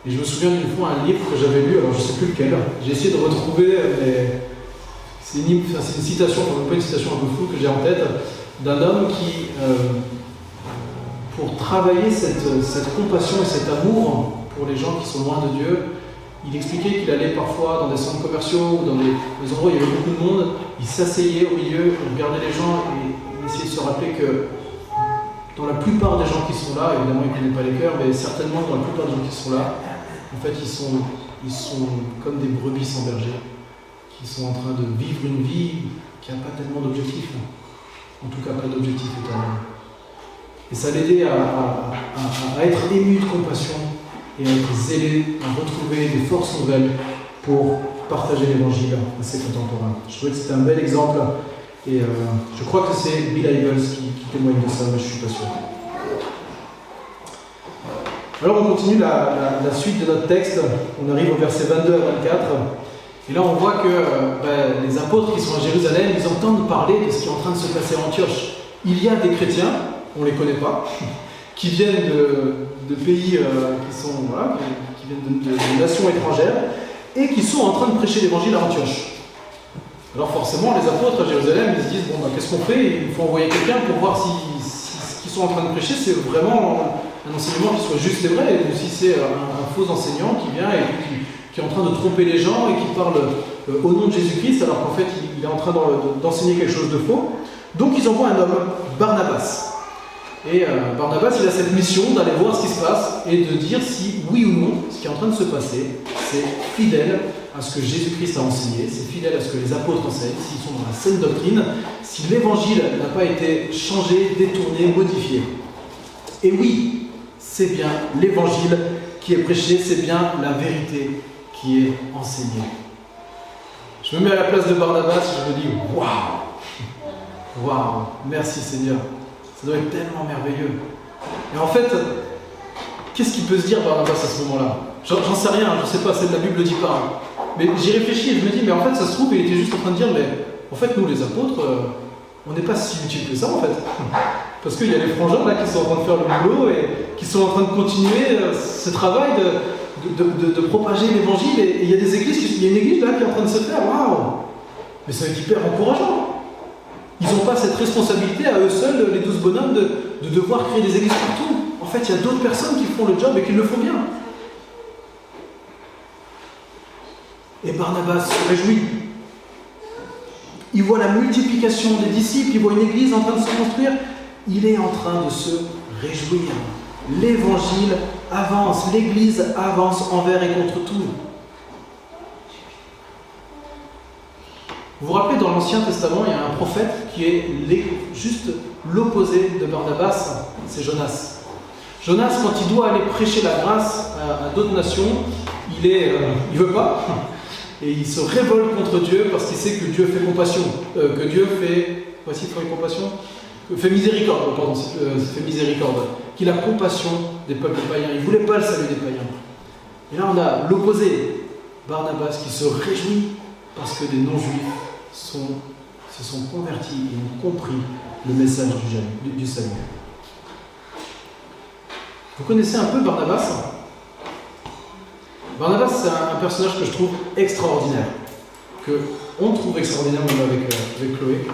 Et je me souviens d'une fois un livre que j'avais lu, alors je ne sais plus lequel, j'ai essayé de retrouver, mais c'est une, citation, pas une citation un peu floue que j'ai en tête, d'un homme qui, euh, pour travailler cette compassion et cet amour pour les gens qui sont loin de Dieu, il expliquait qu'il allait parfois dans des centres commerciaux ou dans des, endroits où il y avait beaucoup de monde, il s'asseyait au milieu, il regardait les gens et il essayait de se rappeler que dans la plupart des gens qui sont là, évidemment il ne connaît pas les cœurs, mais certainement dans la plupart des gens qui sont là, en fait ils sont, comme des brebis sans berger, qui sont en train de vivre une vie qui n'a pas tellement d'objectifs, en tout cas pas d'objectif éternel. Et ça l'aidait à être ému de compassion et à être à retrouver des forces nouvelles pour partager l'évangile à ses contemporains. Je trouvais que c'était un bel exemple et euh, je crois que c'est Bill Hybels qui, témoigne de ça, mais je suis pas sûr. Alors on continue la, suite de notre texte, on arrive au verset 22 à 24, et là on voit que euh, ben, les apôtres qui sont à Jérusalem, ils entendent parler de ce qui est en train de se passer à Antioche. Il y a des chrétiens, on ne les connaît pas, qui viennent de, pays euh, qui sont voilà, qui, viennent de, nations étrangères et qui sont en train de prêcher l'évangile à Antioche. Alors forcément, les apôtres à Jérusalem, ils se disent bon, bah, qu'est-ce qu'on fait? Il faut envoyer quelqu'un pour voir si, ce qu'ils sont en train de prêcher, c'est vraiment un enseignement qui soit juste et vrai, ou si c'est un, faux enseignant qui vient et qui, est en train de tromper les gens et qui parle euh, au nom de Jésus-Christ, alors qu'en fait il, est en train d'en- d'enseigner quelque chose de faux. Donc ils envoient un homme, Barnabas. Et euh, Barnabas, il a cette mission d'aller voir ce qui se passe et de dire si, oui ou non, ce qui est en train de se passer, c'est fidèle à ce que Jésus-Christ a enseigné, c'est fidèle à ce que les apôtres enseignent, s'ils sont dans la saine doctrine, si l'évangile n'a pas été changé, détourné, modifié. Et oui, c'est bien l'évangile qui est prêché, c'est bien la vérité qui est enseignée. Je me mets à la place de Barnabas, je me dis waouh, waouh, merci Seigneur. Ça doit être tellement merveilleux. Et en fait, qu'est-ce qu'il peut se dire Barnabas à ce moment-là? J'en sais rien, je sais pas, c'est de la Bible dit pas. Mais j'y réfléchis et je me dis, mais en fait, ça se trouve, il était juste en train de dire, mais en fait, nous les apôtres, euh, on n'est pas si utiles que ça en fait. Parce qu'il y a les frangins là qui sont en train de faire le boulot et qui sont en train de continuer euh, ce travail de, de, de- de propager l'évangile. Et il y a des églises, qui- il y a une église là qui est en train de se faire, waouh Mais ça va être hyper encourageant. Ils n'ont pas cette responsabilité à eux seuls, les douze bonhommes, de, de devoir créer des églises partout. En fait, il y a d'autres personnes qui font le job et qui le font bien. Et Barnabas se réjouit. Il voit la multiplication des disciples, il voit une église en train de se construire. Il est en train de se réjouir. L'évangile avance, l'église avance envers et contre tout. Vous vous rappelez, dans l'Ancien Testament, il y a un prophète qui est juste l'opposé de Barnabas, c'est Jonas. Jonas, quand il doit aller prêcher la grâce à, d'autres nations, il est, euh, veut pas, et il se révolte contre Dieu parce qu'il sait que Dieu fait compassion, euh, que Dieu fait, voici compassion, fait miséricorde, pardon, euh, fait miséricorde, qu'il a compassion des peuples païens. Il voulait pas le salut des païens. Et là, on a l'opposé, Barnabas, qui se réjouit parce que des non-juifs se sont convertis et ont compris le message du, salut. Vous connaissez un peu Barnabas Barnabas, c'est un, personnage que je trouve extraordinaire, que on trouve extraordinaire même avec, euh, avec Chloé.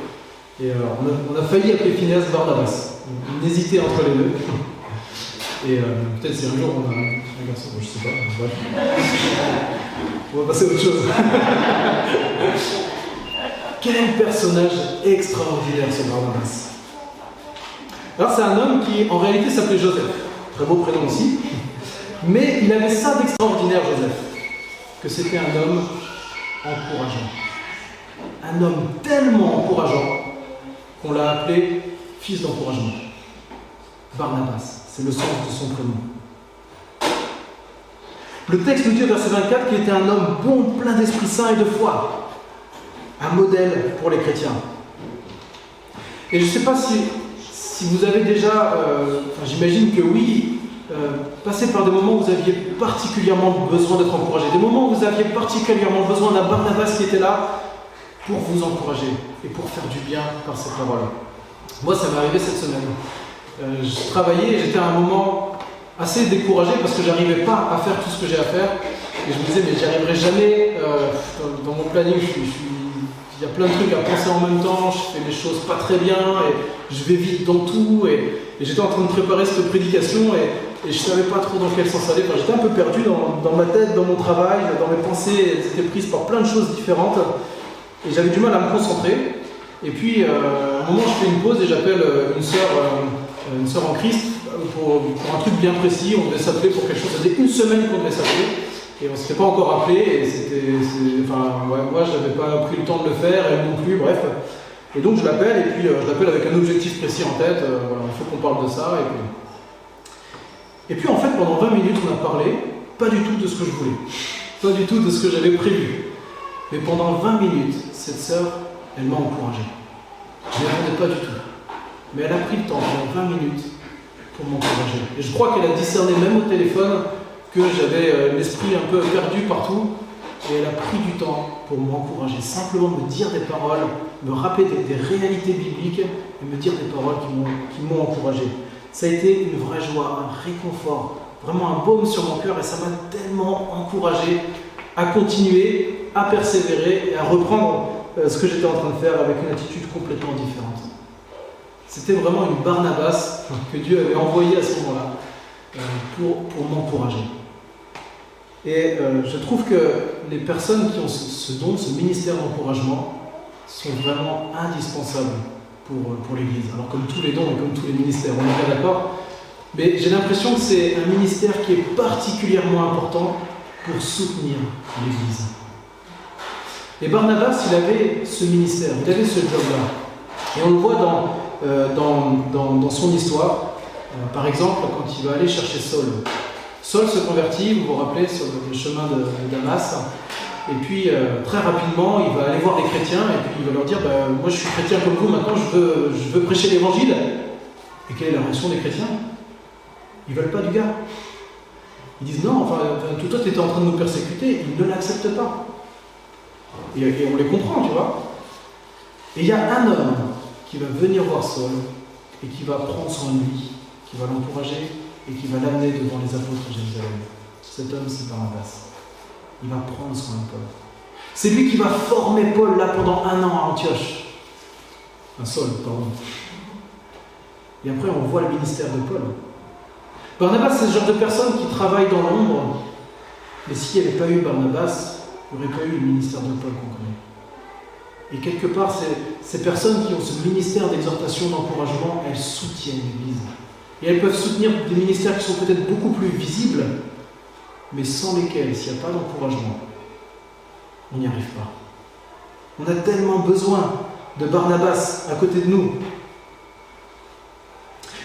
Et euh, on, a, on failli appeler Phineas Barnabas. On hésitait entre les deux. Et euh, peut-être si un jour on a bon, je sais pas. On va passer à autre chose. Quel personnage extraordinaire ce Barnabas. Alors c'est un homme qui en réalité s'appelait Joseph, très beau prénom aussi, mais il avait ça d'extraordinaire Joseph, que c'était un homme encourageant. Un homme tellement encourageant qu'on l'a appelé fils d'encouragement. Barnabas, c'est le sens de son prénom. Le texte nous dit au verset 24 qu'il était un homme bon, plein d'Esprit Saint et de foi. Un modèle pour les chrétiens. Et je ne sais pas si, vous avez déjà, euh, enfin, j'imagine que oui, euh, passé par des moments où vous aviez particulièrement besoin d'être encouragé, des moments où vous aviez particulièrement besoin d'un Barnabas qui était là pour vous encourager et pour faire du bien par cette parole. Moi, ça m'est arrivé cette semaine. Euh, je travaillais et j'étais à un moment assez découragé parce que j'arrivais pas à faire tout ce que j'ai à faire. Et je me disais, mais j'y arriverai jamais. Euh, dans, mon planning, il y a plein de trucs à penser en même temps. Je fais les choses pas très bien et je vais vite dans tout. Et, j'étais en train de préparer cette prédication et, et je savais pas trop dans quel sens aller. J'étais un peu perdu dans, ma tête, dans mon travail, dans mes pensées. Elles étaient prises par plein de choses différentes. Et j'avais du mal à me concentrer. Et puis, euh, à un moment, je fais une pause et j'appelle euh, une sœur, une sœur en Christ pour, un truc bien précis. On devait s'appeler pour quelque chose. Ça faisait une semaine qu'on devait s'appeler. Et on ne s'était pas encore appelé. Et c'était, enfin, ouais, moi, je n'avais pas pris le temps de le faire, elle non plus, bref. Et donc, je l'appelle. Et puis, euh, je l'appelle avec un objectif précis en tête. Euh, il faut qu'on parle de ça. Et puis, et puis, en fait, pendant 20 minutes, on a parlé, pas du tout de ce que je voulais. Pas du tout de ce que j'avais prévu. Mais pendant 20 minutes, cette sœur, elle m'a encouragé. Je ne l'attendais pas du tout. Mais elle a pris le temps pendant 20 minutes pour m'encourager. Et je crois qu'elle a discerné même au téléphone que j'avais euh, l'esprit un peu perdu partout. Et elle a pris du temps pour m'encourager, simplement me dire des paroles, me rappeler des, des réalités bibliques et me dire des paroles qui m'ont- qui m'ont encouragé. Ça a été une vraie joie, un réconfort, vraiment un baume sur mon cœur et ça m'a tellement encouragé à continuer, à persévérer et à reprendre euh, ce que j'étais en train de faire avec une attitude complètement différente. C'était vraiment une Barnabas que Dieu avait envoyée à ce moment-là euh, pour, m'encourager. Et euh, je trouve que les personnes qui ont ce, don, ce ministère d'encouragement, sont vraiment indispensables pour, pour l'Église. Alors comme tous les dons et comme tous les ministères, on est bien d'accord. Mais j'ai l'impression que c'est un ministère qui est particulièrement important pour soutenir l'Église. Et Barnabas, il avait ce ministère, il avait ce job-là. Et on le voit dans, euh, dans, dans- son histoire. Euh, par exemple, quand il va aller chercher Saul. Saul se convertit, vous vous rappelez, sur le chemin de, Damas. Et puis, euh, très rapidement, il va aller voir les chrétiens et puis il va leur dire bah, Moi, je suis chrétien comme vous, maintenant, je veux, je veux prêcher l'évangile. Et quelle est la réaction des chrétiens? Ils veulent pas du gars. Ils disent Non, enfin, enfin, toi, tu étais en train de nous persécuter. Ils ne l'acceptent pas. Et on les comprend, tu vois. Et il y a un homme qui va venir voir Saul et qui va prendre soin de lui, qui va l'encourager et qui va l'amener devant les apôtres de Jérusalem. Cet homme, c'est Barnabas. Il va prendre soin de Paul. C'est lui qui va former Paul là pendant un an à Antioche. Un Saul, pardon. Et après, on voit le ministère de Paul. Barnabas, c'est ce genre de personne qui travaille dans l'ombre. Mais s'il n'y avait pas eu Barnabas, il n'y aurait pas eu le ministère de Paul qu'on. Et quelque part, ces, personnes qui ont ce ministère d'exhortation, d'encouragement, elles soutiennent l'Église. Et elles peuvent soutenir des ministères qui sont peut-être beaucoup plus visibles, mais sans lesquels, s'il n'y a pas d'encouragement, on n'y arrive pas. On a tellement besoin de Barnabas à côté de nous.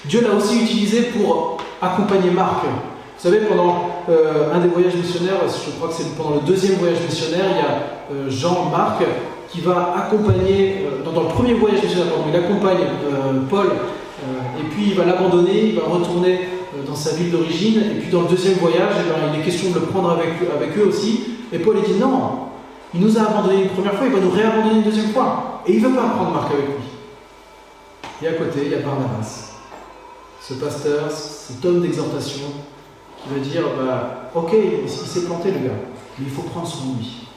Dieu l'a aussi utilisé pour accompagner Marc. Vous savez, pendant euh, un des voyages missionnaires, je crois que c'est pendant le deuxième voyage missionnaire, il y a euh, Jean-Marc qui va accompagner, euh, dans, le premier voyage missionnaire, pardon, il accompagne euh, Paul, euh, et puis il va l'abandonner, il va retourner dans sa ville d'origine, et puis dans le deuxième voyage, eh ben, il est question de le prendre avec, eux aussi, et Paul dit non, il nous a abandonnés une première fois, il va nous réabandonner une deuxième fois, et il ne veut pas prendre Marc avec lui. Et à côté, il y a Barnabas, ce pasteur, cet homme d'exhortation, qui va dire bah, Ok, il, s'est planté le gars, mais il faut prendre soin de lui.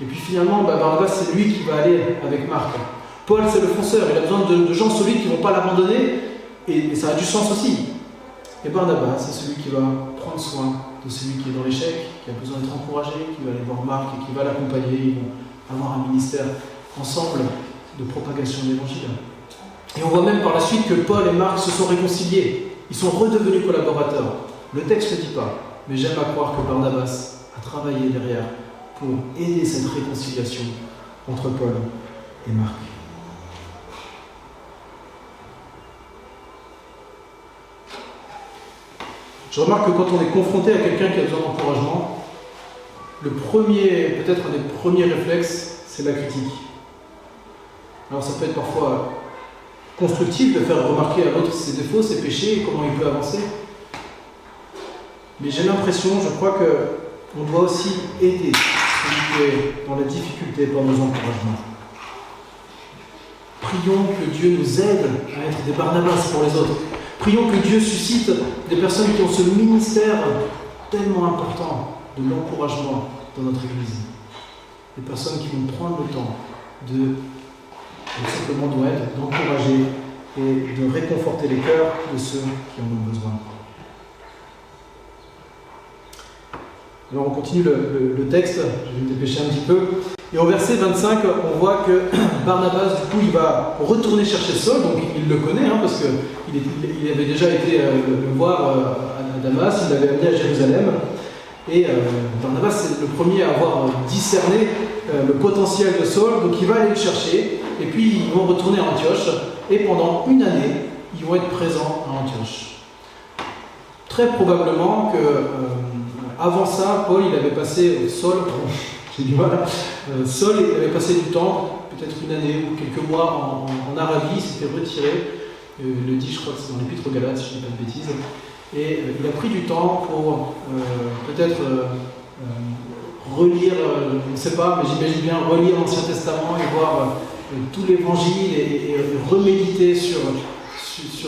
Et puis finalement, bah, Barnabas, c'est lui qui va aller avec Marc. Paul, c'est le fonceur, il a besoin de, de gens solides qui ne vont pas l'abandonner, et, et ça a du sens aussi. Et Barnabas, c'est celui qui va prendre soin de celui qui est dans l'échec, qui a besoin d'être encouragé, qui va aller voir Marc et qui va l'accompagner. Ils vont avoir un ministère ensemble de propagation de l'évangile. Et on voit même par la suite que Paul et Marc se sont réconciliés. Ils sont redevenus collaborateurs. Le texte ne dit pas, mais j'aime à croire que Barnabas a travaillé derrière pour aider cette réconciliation entre Paul et Marc. Je remarque que quand on est confronté à quelqu'un qui a besoin d'encouragement, le premier, peut-être un des premiers réflexes, c'est la critique. Alors ça peut être parfois constructif de faire remarquer à l'autre ses défauts, ses péchés et comment il peut avancer. Mais j'ai l'impression, je crois que on doit aussi aider dans la difficulté par nos encouragements. Prions que Dieu nous aide à être des Barnabas pour les autres. Prions que Dieu suscite des personnes qui ont ce ministère tellement important de l'encouragement dans notre Église. Des personnes qui vont prendre le temps de, simplement d'encourager et de réconforter les cœurs de ceux qui en ont besoin. On continue le, texte, je vais me dépêcher un petit peu. Et au verset 25, on voit que Barnabas, du coup, il va retourner chercher Saul, donc il le connaît, hein, parce qu'il il avait déjà été euh, le voir euh, à Damas, il l'avait amené à Jérusalem. Et euh, Barnabas, c'est le premier à avoir discerné le potentiel de Saul, donc il va aller le chercher, et puis ils vont retourner à Antioche, et pendant une année, ils vont être présents à Antioche. Très probablement que avant ça, Paul, il avait passé, Saul, j'ai du mal, euh, il avait passé du temps, peut-être une année ou quelques mois en, Arabie, il s'était retiré, euh, il le dit, je crois que c'est dans l'Épître aux Galates, si je ne dis pas de bêtises, et euh, il a pris du temps pour peut-être relire, je ne sais pas, mais j'imagine bien relire l'Ancien Testament et voir tout l'Évangile et, reméditer sur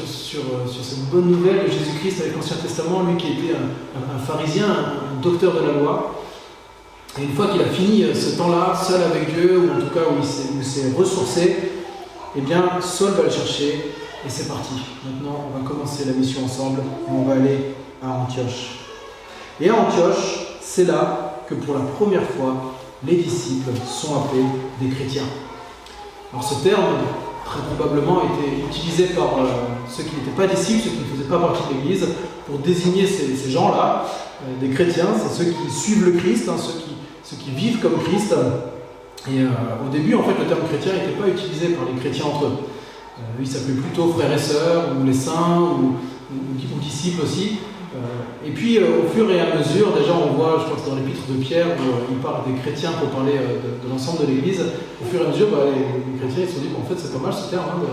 sur, sur, sur, cette bonne nouvelle de Jésus-Christ avec l'Ancien Testament, lui qui était un, pharisien, un, docteur de la loi. Et une fois qu'il a fini euh, ce temps-là, seul avec Dieu, ou en tout cas où il s'est ressourcé, eh bien, Saul va le chercher et c'est parti. Maintenant, on va commencer la mission ensemble et on va aller à Antioche. Et à Antioche, c'est là que pour la première fois, les disciples sont appelés des chrétiens. Alors ce terme, très probablement été utilisé par euh, ceux qui n'étaient pas disciples, ceux qui ne faisaient pas partie de l'Église, pour désigner ces, gens-là, euh, des chrétiens, c'est ceux qui suivent le Christ, hein, ceux, qui, vivent comme Christ. Et euh, au début, en fait, le terme chrétien n'était pas utilisé par les chrétiens entre eux. ils s'appelaient plutôt frères et sœurs, ou les saints, ou, ou disciples aussi. Euh, et puis, euh, au fur et à mesure, déjà, on voit, je crois que c'est dans l'épître de Pierre, où euh, il parle des chrétiens pour parler de, l'ensemble de l'Église. Au fur et à mesure, bah, les, chrétiens se sont dit, qu'en fait, c'est pas mal ce terme. Hein,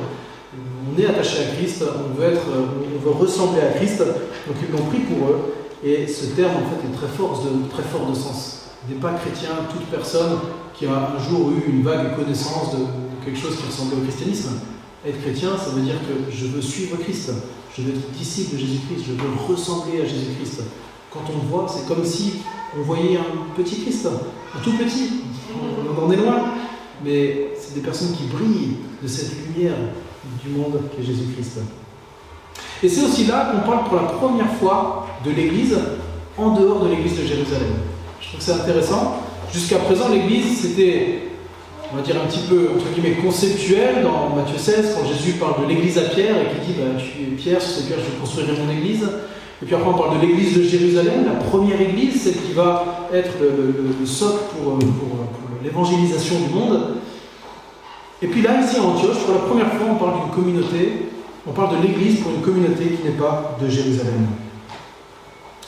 on est attaché à Christ, on veut, être, on veut ressembler à Christ, donc ils l'ont pris pour eux. Et ce terme, en fait, est très fort de, très fort de sens. Il n'est pas chrétien toute personne qui a un jour eu une vague connaissance de quelque chose qui ressemblait au christianisme. Être chrétien, ça veut dire que je veux suivre Christ. Je veux être disciple de Jésus-Christ, je veux ressembler à Jésus-Christ. Quand on le voit, c'est comme si on voyait un petit Christ, un tout petit. On en est loin, mais c'est des personnes qui brillent de cette lumière du monde qui est Jésus-Christ. Et c'est aussi là qu'on parle pour la première fois de l'Église en dehors de l'Église de Jérusalem. Je trouve que c'est intéressant. Jusqu'à présent, l'Église, c'était on va dire un petit peu, entre guillemets, conceptuel dans Matthieu 16, quand Jésus parle de l'église à Pierre et qui dit bah, Tu es Pierre, sur cette pierre je construirai mon église. Et puis après, on parle de l'église de Jérusalem, la première église, celle qui va être le, socle pour, l'évangélisation du monde. Et puis là, ici à Antioche, pour la première fois, on parle d'une communauté, on parle de l'église pour une communauté qui n'est pas de Jérusalem.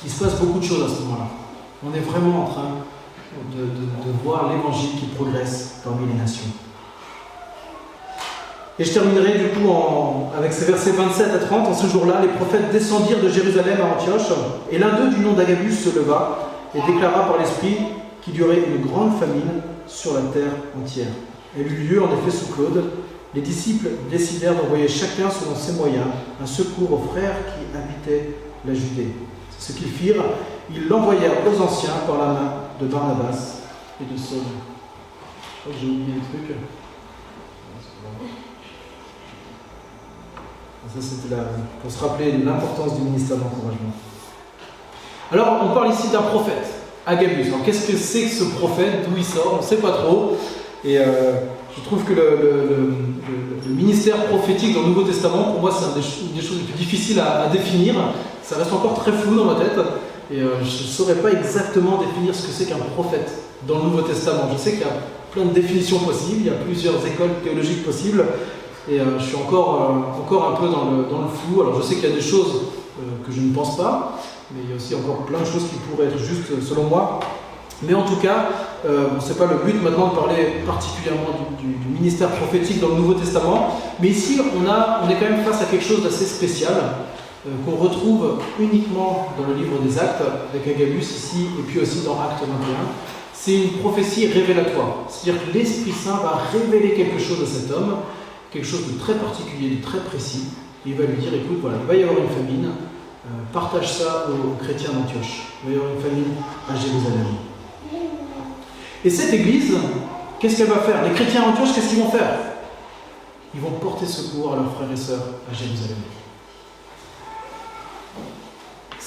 Il se passe beaucoup de choses à ce moment-là. On est vraiment en train de, voir l'évangile qui progresse parmi les nations. Et je terminerai du coup avec ces versets 27 à 30. En ce jour-là, les prophètes descendirent de Jérusalem à Antioche, et l'un d'eux, du nom d'Agabus, se leva et déclara par l'Esprit qu'il y aurait une grande famine sur la terre entière. Elle eut lieu en effet sous Claude. Les disciples décidèrent d'envoyer chacun selon ses moyens un secours aux frères qui habitaient la Judée. Ce qu'ils firent. Ils l'envoyèrent aux anciens par la main de Barnabas et de Saul. Je crois que j'ai oublié un truc. Ça, c'était la- pour se rappeler l'importance du ministère d'encouragement. Alors, on parle ici d'un prophète, Agabus. Alors, qu'est-ce que c'est que ce prophète? D'où il sort? On ne sait pas trop. Et euh, je trouve que le, ministère prophétique dans le Nouveau Testament, pour moi, c'est une des choses les plus difficiles à définir. Ça reste encore très flou dans ma tête. Et euh, je ne saurais pas exactement définir ce que c'est qu'un prophète dans le Nouveau Testament. Je sais qu'il y a plein de définitions possibles, il y a plusieurs écoles théologiques possibles. Et euh, je suis encore, euh, encore un peu dans le, dans le flou. Alors je sais qu'il y a des choses que je ne pense pas, mais il y a aussi encore plein de choses qui pourraient être justes selon moi. Mais en tout cas, bon, c'est pas le but maintenant de parler particulièrement du, du- ministère prophétique dans le Nouveau Testament, mais ici on, a, on est quand même face à quelque chose d'assez spécial qu'on retrouve uniquement dans le livre des Actes avec Agabus ici et puis aussi dans Acte 21. C'est une prophétie révélatoire, c'est-à-dire que l'Esprit Saint va révéler quelque chose à cet homme, quelque chose de très particulier, de très précis, et il va lui dire écoute, voilà, il va y avoir une famine, euh, partage ça aux chrétiens d'Antioche, il va y avoir une famine à Jérusalem. Et cette église, qu'est-ce qu'elle va faire? Les chrétiens d'Antioche, qu'est-ce qu'ils vont faire? Ils vont porter secours à leurs frères et sœurs à Jérusalem.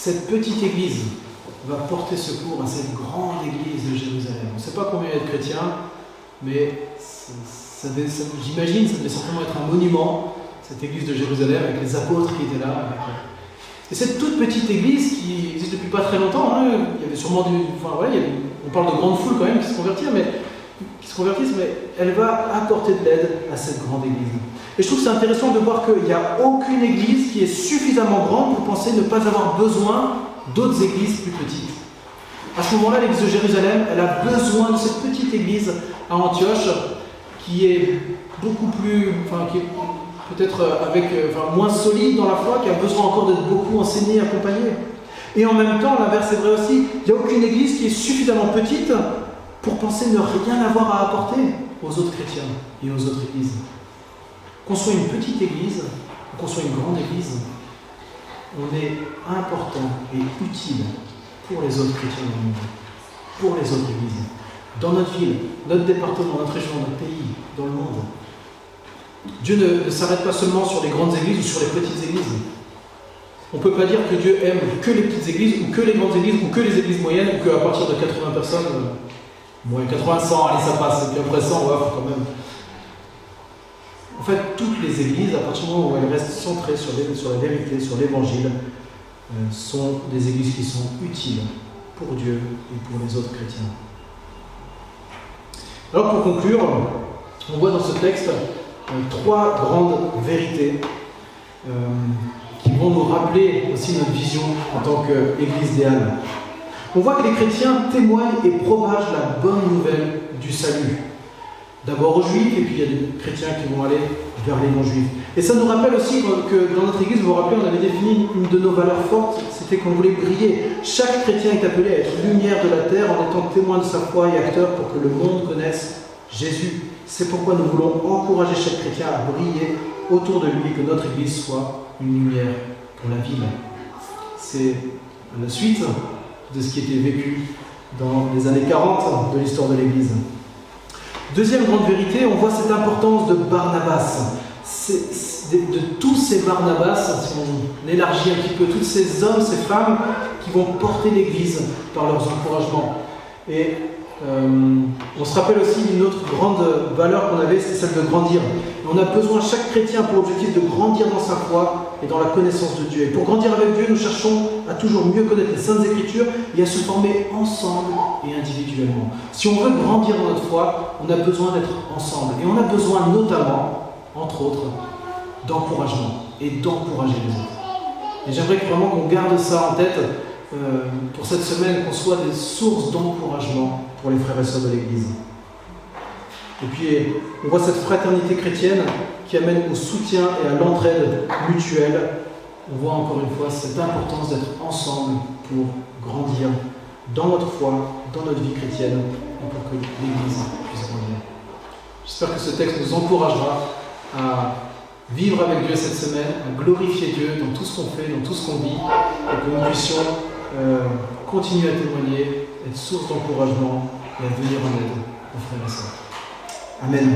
Cette petite église va porter secours à cette grande église de Jérusalem. On ne sait pas combien il y a de chrétiens, mais j'imagine ça devait certainement être un monument, cette église de Jérusalem, avec les apôtres qui étaient là. euh, Et cette toute petite église qui existe depuis pas très longtemps, hein, il y avait sûrement du. On parle de grandes foules quand même qui qui se convertissent, mais elle va apporter de l'aide à cette grande église. Et je trouve que c'est intéressant de voir qu'il n'y a aucune église qui est suffisamment grande pour penser ne pas avoir besoin d'autres églises plus petites. À ce moment-là, l'église de Jérusalem, elle a besoin de cette petite église à Antioche qui est beaucoup plus, enfin, qui est peut-être euh, avec, euh, enfin, moins solide dans la foi, qui a besoin encore d'être beaucoup enseignée, accompagnée. Et en même temps, l'inverse est vrai aussi, il n'y a aucune église qui est suffisamment petite pour penser ne rien avoir à apporter aux autres chrétiens et aux autres églises. Qu'on soit une petite église qu'on soit une grande église, on est important et utile pour les autres chrétiens du monde, pour les autres églises, dans notre ville, notre département, notre région, notre pays, dans le monde. Dieu ne, s'arrête pas seulement sur les grandes églises ou sur les petites églises. On ne peut pas dire que Dieu aime que les petites églises ou que les grandes églises ou que les églises moyennes ou qu'à partir de 80 personnes, euh, bon, 80, 100, allez ça passe, et puis après 100, on quand même. En fait, toutes les églises, à partir du moment où elles restent centrées sur, la vérité, sur l'évangile, euh, sont des églises qui sont utiles pour Dieu et pour les autres chrétiens. Alors pour conclure, on voit dans ce texte euh, trois grandes vérités euh, qui vont nous rappeler aussi notre vision en tant qu'Église des. On voit que les chrétiens témoignent et propagent la bonne nouvelle du salut. D'abord aux juifs, et puis il y a des chrétiens qui vont aller vers les non-juifs. Et ça nous rappelle aussi que dans notre Église, vous vous rappelez, on avait défini une de nos valeurs fortes, c'était qu'on voulait briller. Chaque chrétien est appelé à être lumière de la terre en étant témoin de sa foi et acteur pour que le monde connaisse Jésus. C'est pourquoi nous voulons encourager chaque chrétien à briller autour de lui que notre Église soit une lumière pour la ville. C'est la suite de ce qui était vécu dans les années 40 de l'histoire de l'Église. Deuxième grande vérité, on voit cette importance de Barnabas. De tous ces Barnabas, si on élargit un petit peu, tous ces hommes, ces femmes qui vont porter l'Église par leurs encouragements. Et euh, on se rappelle aussi d'une autre grande valeur qu'on avait, c'est celle de grandir. On a besoin, chaque chrétien, pour objectif de grandir dans sa foi et dans la connaissance de Dieu. Et pour grandir avec Dieu, nous cherchons à toujours mieux connaître les Saintes Écritures et à se former ensemble et individuellement. Si on veut grandir dans notre foi, on a besoin d'être ensemble. Et on a besoin notamment, entre autres, d'encouragement et d'encourager les autres. Et j'aimerais vraiment qu'on garde ça en tête euh, pour cette semaine, qu'on soit des sources d'encouragement pour les frères et sœurs de l'Église. Et puis, on voit cette fraternité chrétienne qui amène au soutien et à l'entraide mutuelle. On voit encore une fois cette importance d'être ensemble pour grandir dans notre foi, dans notre vie chrétienne, et pour que l'Église puisse grandir. J'espère que ce texte nous encouragera à vivre avec Dieu cette semaine, à glorifier Dieu dans tout ce qu'on fait, dans tout ce qu'on vit, et que nous puissions euh, continuer à témoigner, être source d'encouragement et à venir en aide aux frères et sœurs. Amen.